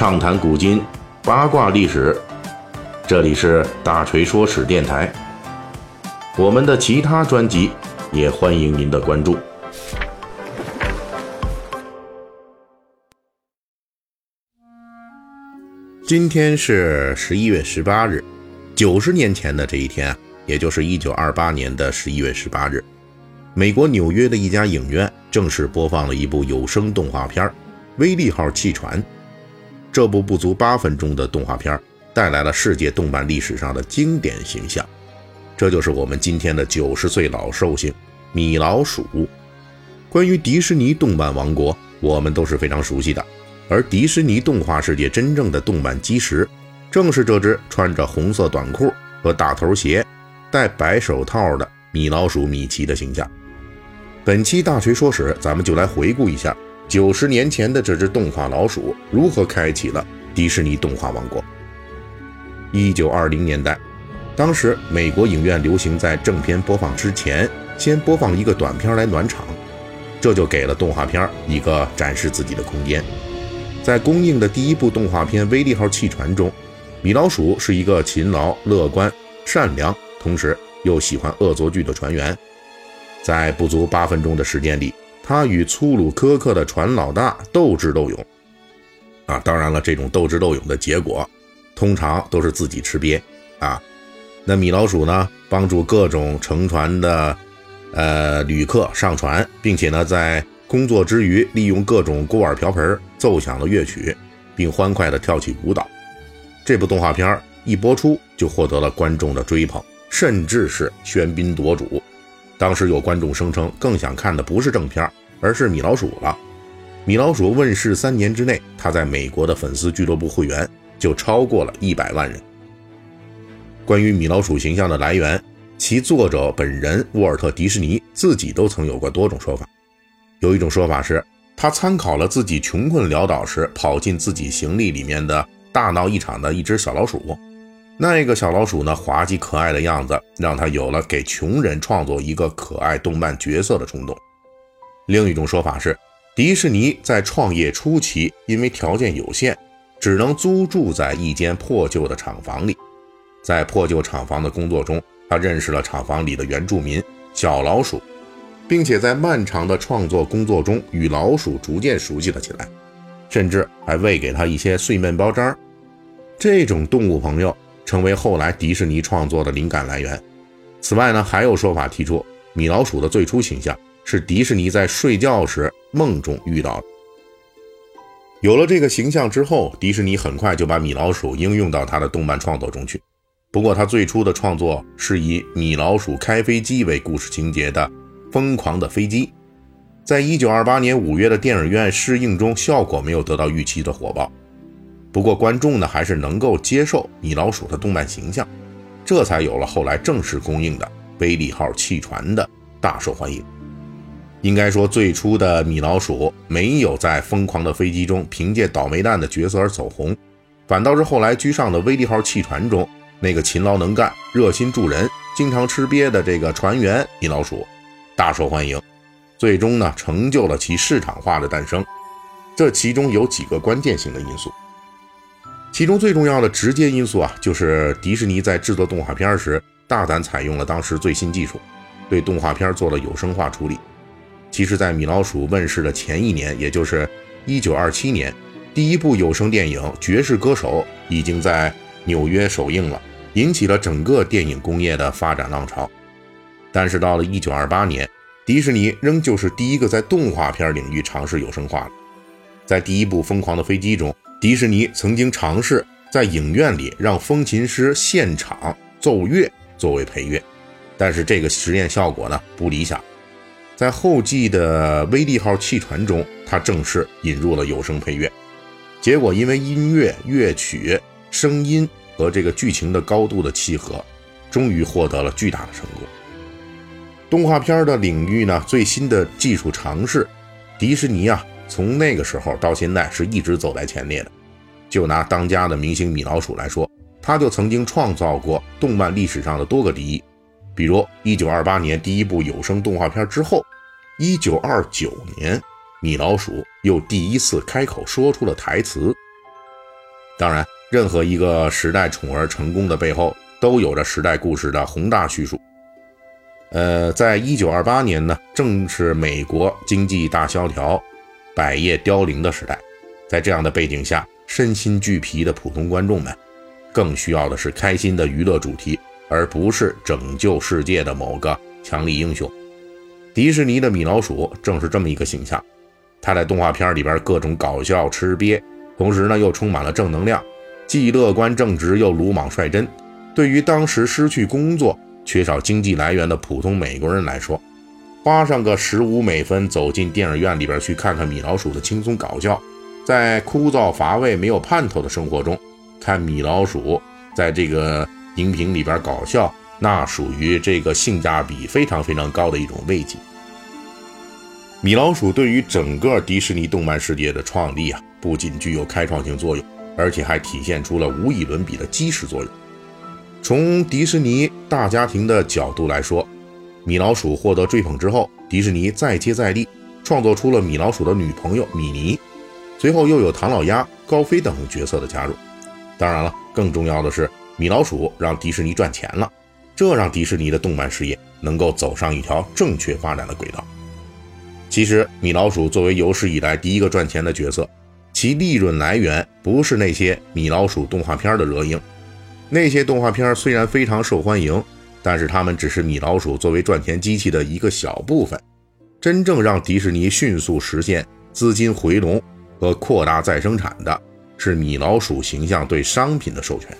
畅谈古今，八卦历史。这里是大锤说史电台。我们的其他专辑也欢迎您的关注。今天是十一月十八日，九十年前的这一天啊，也就是一九二八年的十一月十八日，美国纽约的一家影院正式播放了一部有声动画片《威利号汽船》。这部不足八分钟的动画片带来了世界动漫历史上的经典形象，这就是我们今天的九十岁老寿星米老鼠。关于迪士尼动漫王国，我们都是非常熟悉的。而迪士尼动画世界真正的动漫基石，正是这只穿着红色短裤和大头鞋、戴白手套的米老鼠米奇的形象。本期大锤说史，咱们就来回顾一下九十年前的这只动画老鼠如何开启了迪士尼动画王国。一九二零年代，当时美国影院流行在正片播放之前，先播放一个短片来暖场，这就给了动画片一个展示自己的空间。在公映的第一部动画片《威利号汽船》中，米老鼠是一个勤劳、乐观、善良，同时又喜欢恶作剧的船员。在不足八分钟的时间里，他与粗鲁苛刻的船老大斗智斗勇。啊，当然了，这种斗智斗勇的结果，通常都是自己吃瘪。啊，那米老鼠呢，帮助各种乘船的呃旅客上船，并且呢，在工作之余，利用各种锅碗瓢盆奏响了乐曲，并欢快地跳起舞蹈。这部动画片一播出，就获得了观众的追捧，甚至是喧宾夺主。当时有观众声称，更想看的不是正片，而是米老鼠了。米老鼠问世三年之内，他在美国的粉丝俱乐部会员就超过了一百万人。关于米老鼠形象的来源，其作者本人沃尔特·迪士尼自己都曾有过多种说法。有一种说法是，他参考了自己穷困潦倒时跑进自己行李里面的大闹一场的一只小老鼠，那个小老鼠呢，滑稽可爱的样子，让他有了给穷人创作一个可爱动漫角色的冲动。另一种说法是，迪士尼在创业初期，因为条件有限，只能租住在一间破旧的厂房里，在破旧厂房的工作中，他认识了厂房里的原住民小老鼠。并且在漫长的创作工作中，与老鼠逐渐熟悉了起来，甚至还喂给他一些碎面包渣。这种动物朋友成为后来迪士尼创作的灵感来源。此外呢，还有说法提出，米老鼠的最初形象是迪士尼在睡觉时梦中遇到。有了这个形象之后，迪士尼很快就把米老鼠应用到他的动漫创作中去。不过，他最初的创作是以米老鼠开飞机为故事情节的。疯狂的飞机，在一九二八年五月的电影院试映中，效果没有得到预期的火爆。不过，观众呢还是能够接受米老鼠的动漫形象，这才有了后来正式公映的《威利号汽船》的大受欢迎。应该说，最初的米老鼠没有在疯狂的飞机中凭借倒霉蛋的角色而走红，反倒是后来居上的《威利号汽船》中那个勤劳能干、热心助人、经常吃瘪的这个船员米老鼠。大受欢迎，最终呢成就了其市场化的诞生。这其中有几个关键性的因素，其中最重要的直接因素啊，就是迪士尼在制作动画片时大胆采用了当时最新技术，对动画片做了有声化处理。其实，在米老鼠问世的前一年，也就是1927年，第一部有声电影《爵士歌手》已经在纽约首映了，引起了整个电影工业的发展浪潮。但是到了一九二八年，迪士尼仍旧是第一个在动画片领域尝试有声化的。在第一部《疯狂的飞机》中，迪士尼曾经尝试在影院里让风琴师现场奏乐作为配乐，但是这个实验效果呢不理想。在后继的《威利号汽船》中，他正式引入了有声配乐，结果因为音乐、乐曲、声音和这个剧情的高度的契合，终于获得了巨大的成功。动画片的领域呢，最新的技术尝试，迪士尼啊，从那个时候到现在是一直走在前列的。就拿当家的明星米老鼠来说，他就曾经创造过动漫历史上的多个第一，比如1928年第一部有声动画片之后，1929年米老鼠又第一次开口说出了台词。当然，任何一个时代宠儿成功的背后，都有着时代故事的宏大叙述。呃，在一九二八年呢，正是美国经济大萧条、百业凋零的时代。在这样的背景下，身心俱疲的普通观众们，更需要的是开心的娱乐主题，而不是拯救世界的某个强力英雄。迪士尼的米老鼠正是这么一个形象。他在动画片里边各种搞笑吃瘪，同时呢又充满了正能量，既乐观正直又鲁莽率真。对于当时失去工作、缺少经济来源的普通美国人来说，花上个十五美分走进电影院里边去看看米老鼠的轻松搞笑。在枯燥乏味、没有盼头的生活中，看米老鼠在这个荧屏里边搞笑，那属于这个性价比非常非常高的一种慰藉。米老鼠对于整个迪士尼动漫世界的创立啊，不仅具有开创性作用，而且还体现出了无以伦比的基石作用。从迪士尼大家庭的角度来说，米老鼠获得追捧之后，迪士尼再接再厉，创作出了米老鼠的女朋友米妮。随后又有唐老鸭、高飞等角色的加入，当然了，更重要的是米老鼠让迪士尼赚钱了，这让迪士尼的动漫事业能够走上一条正确发展的轨道。其实，米老鼠作为有史以来第一个赚钱的角色，其利润来源不是那些米老鼠动画片的热映，那些动画片虽然非常受欢迎，但是他们只是米老鼠作为赚钱机器的一个小部分，真正让迪士尼迅速实现资金回笼。和扩大再生产的是米老鼠形象对商品的授权，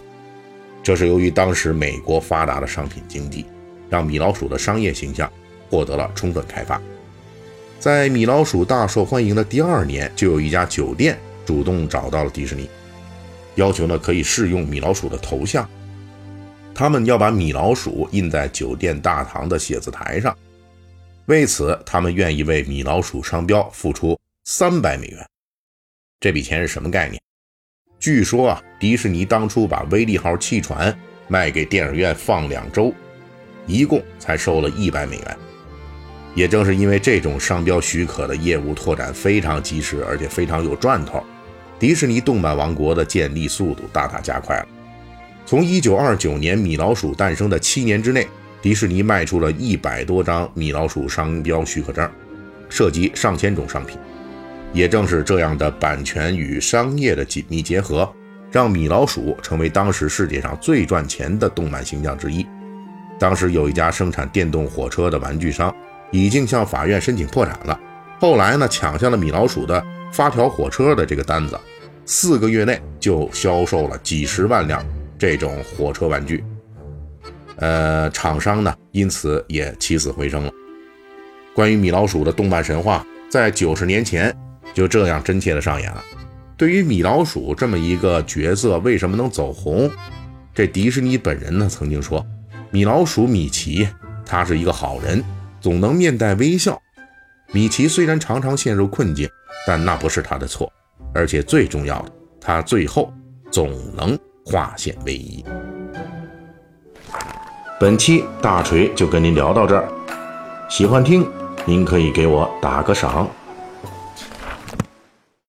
这是由于当时美国发达的商品经济，让米老鼠的商业形象获得了充分开发。在米老鼠大受欢迎的第二年，就有一家酒店主动找到了迪士尼，要求呢可以试用米老鼠的头像，他们要把米老鼠印在酒店大堂的写字台上，为此他们愿意为米老鼠商标付出三百美元。这笔钱是什么概念？据说啊，迪士尼当初把威利号汽船卖给电影院放两周，一共才收了一百美元。也正是因为这种商标许可的业务拓展非常及时，而且非常有赚头，迪士尼动漫王国的建立速度大大加快了。从1929年米老鼠诞生的七年之内，迪士尼卖出了一百多张米老鼠商标许可证，涉及上千种商品。也正是这样的版权与商业的紧密结合，让米老鼠成为当时世界上最赚钱的动漫形象之一。当时有一家生产电动火车的玩具商，已经向法院申请破产了。后来呢，抢下了米老鼠的发条火车的这个单子，四个月内就销售了几十万辆这种火车玩具。呃，厂商呢，因此也起死回生了。关于米老鼠的动漫神话，在九十年前。就这样真切的上演了。对于米老鼠这么一个角色，为什么能走红？这迪士尼本人呢曾经说，米老鼠米奇他是一个好人，总能面带微笑。米奇虽然常常陷入困境，但那不是他的错，而且最重要的，他最后总能化险为夷。本期大锤就跟您聊到这儿，喜欢听您可以给我打个赏。